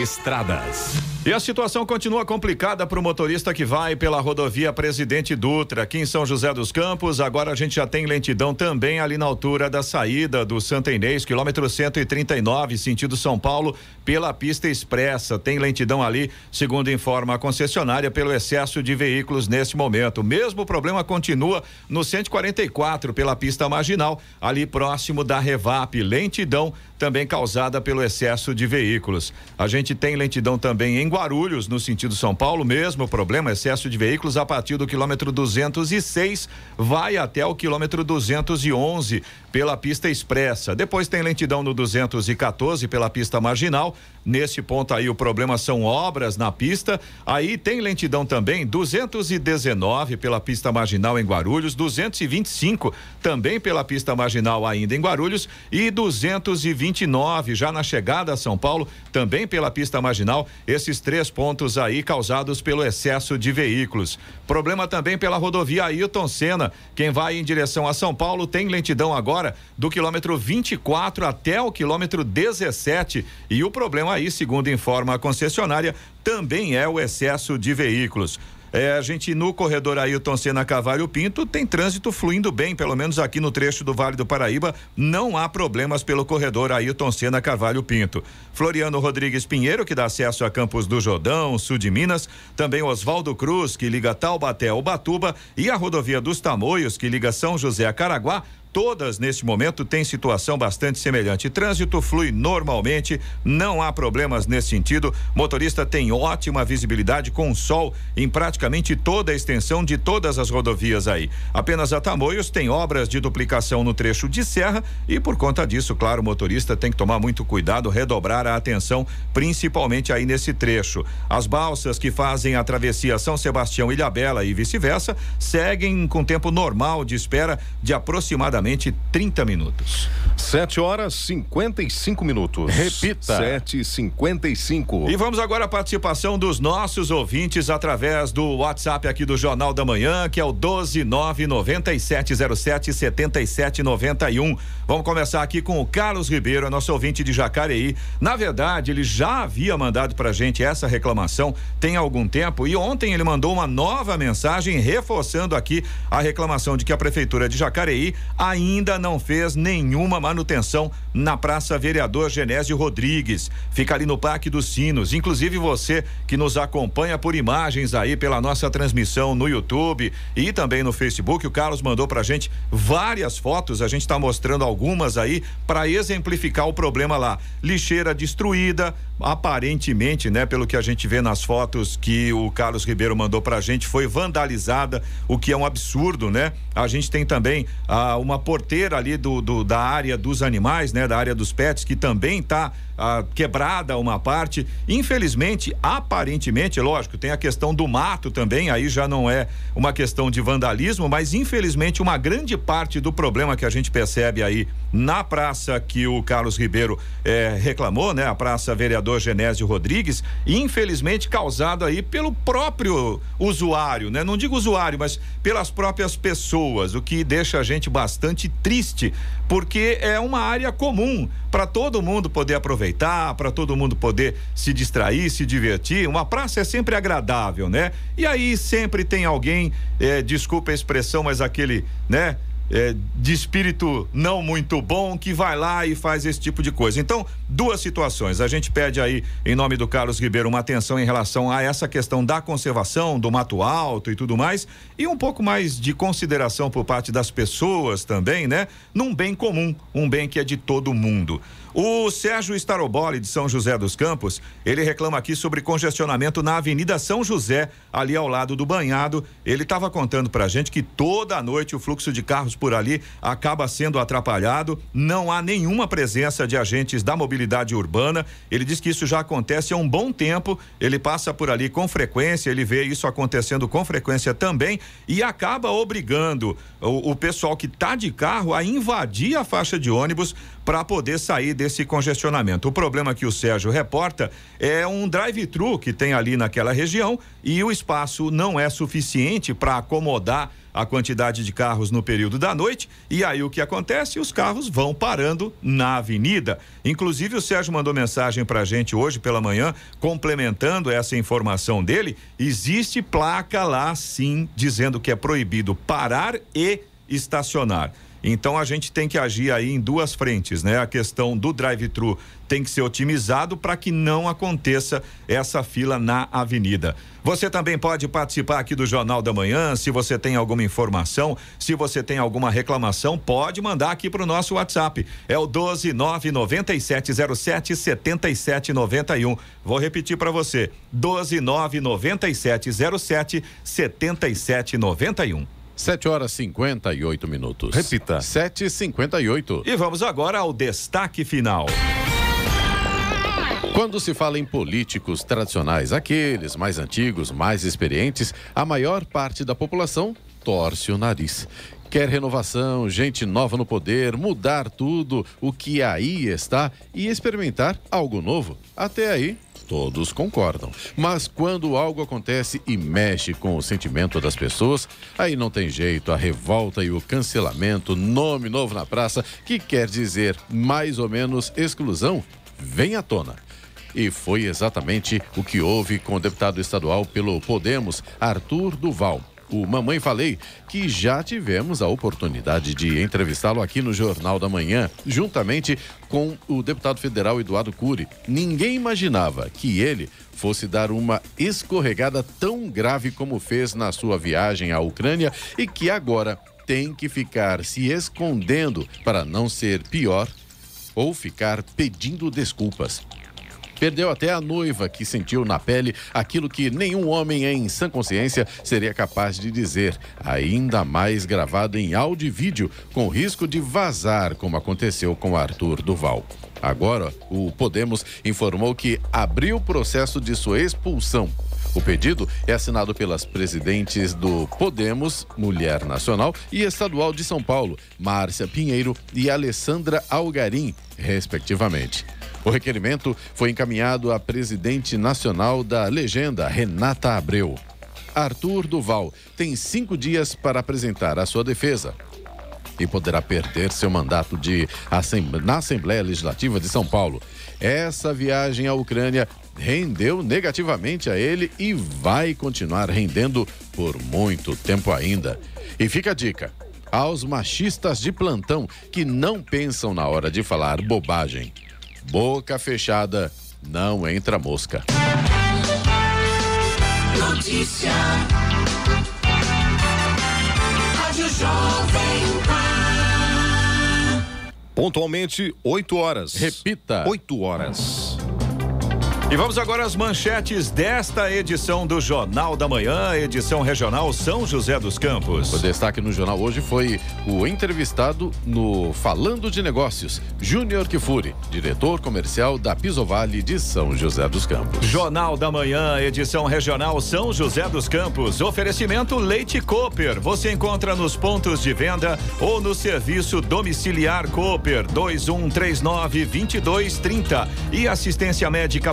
Estradas. E a situação continua complicada para o motorista que vai pela rodovia Presidente Dutra, aqui em São José dos Campos. Agora a gente já tem lentidão também ali na altura da saída do Santa Inês, quilômetro 139, sentido São Paulo, pela pista expressa. Tem lentidão ali, segundo informa a concessionária, pelo excesso de veículos neste momento. O mesmo problema continua no 144, pela pista marginal, ali próximo da Revap. Lentidão também causada pelo excesso de veículos. A gente tem lentidão também em Guarulhos, no sentido São Paulo, mesmo problema, excesso de veículos a partir do quilômetro 206, vai até o quilômetro 211 pela pista expressa. Depois tem lentidão no 214 pela pista marginal. Nesse ponto aí o problema são obras na pista. Aí tem lentidão também 219 pela pista marginal em Guarulhos, 225 também pela pista marginal ainda em Guarulhos e 229 já na chegada a São Paulo, também pela pista marginal. Esses três pontos aí causados pelo excesso de veículos. Problema também pela rodovia Ailton Senna. Quem vai em direção a São Paulo tem lentidão agora do quilômetro 24 até o quilômetro 17. E o problema aí, segundo informa a concessionária, também é o excesso de veículos. É, a gente no corredor Ailton Senna Cavalho Pinto tem trânsito fluindo bem, pelo menos aqui no trecho do Vale do Paraíba, não há problemas pelo corredor Ailton Senna Carvalho Pinto. Floriano Rodrigues Pinheiro, que dá acesso a Campos do Jordão, sul de Minas, também Oswaldo Cruz, que liga Taubaté ao Batuba, e a rodovia dos Tamoios, que liga São José a Caraguá, Todas, neste momento, têm situação bastante semelhante. Trânsito flui normalmente, não há problemas nesse sentido. Motorista tem ótima visibilidade com sol em praticamente toda a extensão de todas as rodovias aí. Apenas a Tamoios tem obras de duplicação no trecho de serra e, por conta disso, claro, o motorista tem que tomar muito cuidado, redobrar a atenção, principalmente aí nesse trecho. As balsas que fazem a travessia São Sebastião Ilhabela e vice-versa seguem com tempo normal de espera de aproximadamente aproximadamente 30 minutos. 7 horas 55 minutos. Repita. 7 e 55 E vamos agora à participação dos nossos ouvintes através do WhatsApp aqui do Jornal da Manhã, que é o 12997077791. Vamos começar aqui com o Carlos Ribeiro, nosso ouvinte de Jacareí. Na verdade, ele já havia mandado pra gente essa reclamação tem algum tempo e ontem ele mandou uma nova mensagem reforçando aqui a reclamação de que a prefeitura de Jacareí ainda não fez nenhuma manutenção na Praça Vereador Genésio Rodrigues. Fica ali no Parque dos Sinos. Inclusive você que nos acompanha por imagens aí pela nossa transmissão no YouTube e também no Facebook, o Carlos mandou pra gente várias fotos, a gente está mostrando algumas aí para exemplificar o problema lá. Lixeira destruída, aparentemente, né, pelo que a gente vê nas fotos que o Carlos Ribeiro mandou pra gente, foi vandalizada, o que é um absurdo, né? A gente tem também ah, uma porteira ali do, do, da área dos animais, né, da área dos pets, que também tá quebrada uma parte. Infelizmente, aparentemente, lógico, tem a questão do mato também, aí já não é uma questão de vandalismo, mas infelizmente uma grande parte do problema que a gente percebe aí na praça que o Carlos Ribeiro eh, reclamou, né, a Praça Vereador Genésio Rodrigues, infelizmente causado aí pelo próprio usuário, né? Não digo usuário, mas pelas próprias pessoas, o que deixa a gente bastante triste, porque é uma área comum para todo mundo poder aproveitar, para todo mundo poder se distrair, se divertir. Uma praça é sempre agradável, né? E aí sempre tem alguém, eh, desculpa a expressão, mas aquele, né? é, de espírito não muito bom que vai lá e faz esse tipo de coisa. Então, duas situações. A gente pede aí, em nome do Carlos Ribeiro, uma atenção em relação a essa questão da conservação, do mato alto e tudo mais, e um pouco mais de consideração por parte das pessoas também, né? Num bem comum, um bem que é de todo mundo. O Sérgio Staroboli de São José dos Campos, ele reclama aqui sobre congestionamento na Avenida São José, ali ao lado do banhado. Ele estava contando pra gente que toda noite o fluxo de carros por ali acaba sendo atrapalhado, não há nenhuma presença de agentes da mobilidade urbana. Ele diz que isso já acontece há um bom tempo, ele passa por ali com frequência, ele vê isso acontecendo com frequência também e acaba obrigando o, o pessoal que está de carro a invadir a faixa de ônibus para poder sair desse congestionamento. O problema que o Sérgio reporta é um drive-thru que tem ali naquela região e o espaço não é suficiente para acomodar a quantidade de carros no período da noite e aí o que acontece? Os carros vão parando na avenida. Inclusive o Sérgio mandou mensagem pra gente hoje pela manhã complementando essa informação dele, existe placa lá sim dizendo que é proibido parar e estacionar. Então a gente tem que agir aí em duas frentes, né? A questão do drive-thru tem que ser otimizado para que não aconteça essa fila na avenida. Você também pode participar aqui do Jornal da Manhã. Se você tem alguma informação, se você tem alguma reclamação, pode mandar aqui para o nosso WhatsApp. É o 1299707 7791. Vou repetir para você: 1299707 7791. 7 horas 58 minutos. Repita. 7h58. E vamos agora ao destaque final. Quando se fala em políticos tradicionais, aqueles mais antigos, mais experientes, a maior parte da população torce o nariz. Quer renovação, gente nova no poder, mudar tudo, o que aí está e experimentar algo novo. Até aí, todos concordam. Mas quando algo acontece e mexe com o sentimento das pessoas, aí não tem jeito, a revolta e o cancelamento, nome novo na praça, que quer dizer mais ou menos exclusão, vem à tona. E foi exatamente o que houve com o deputado estadual pelo Podemos, Arthur Duval. O Mamãe Falei, que já tivemos a oportunidade de entrevistá-lo aqui no Jornal da Manhã, juntamente com o deputado federal Eduardo Cury. Ninguém imaginava que ele fosse dar uma escorregada tão grave como fez na sua viagem à Ucrânia e que agora tem que ficar se escondendo para não ser pior ou ficar pedindo desculpas. Perdeu até a noiva que sentiu na pele aquilo que nenhum homem em sã consciência seria capaz de dizer, ainda mais gravado em áudio e vídeo, com risco de vazar, como aconteceu com Arthur Duval. Agora, o Podemos informou que abriu o processo de sua expulsão. O pedido é assinado pelas presidentes do Podemos, Mulher Nacional e Estadual de São Paulo, Márcia Pinheiro e Alessandra Algarim, respectivamente. O requerimento foi encaminhado à presidente nacional da legenda, Renata Abreu. Arthur Duval tem cinco dias para apresentar a sua defesa e poderá perder seu mandato de na Assembleia Legislativa de São Paulo. Essa viagem à Ucrânia rendeu negativamente a ele e vai continuar rendendo por muito tempo ainda. E fica a dica: aos machistas de plantão que não pensam na hora de falar bobagem. Boca fechada, não entra mosca. Notícia. Rádio Jovem Pan. Pontualmente, 8 horas. Repita. 8 horas. E vamos agora às manchetes desta edição do Jornal da Manhã, edição regional São José dos Campos. O destaque no jornal hoje foi o entrevistado no Falando de Negócios, Júnior Kifuri, diretor comercial da Pisovale de São José dos Campos. Jornal da Manhã, edição regional São José dos Campos. Oferecimento Leite Cooper. Você encontra nos pontos de venda ou no serviço domiciliar Cooper 2139 2230 e assistência médica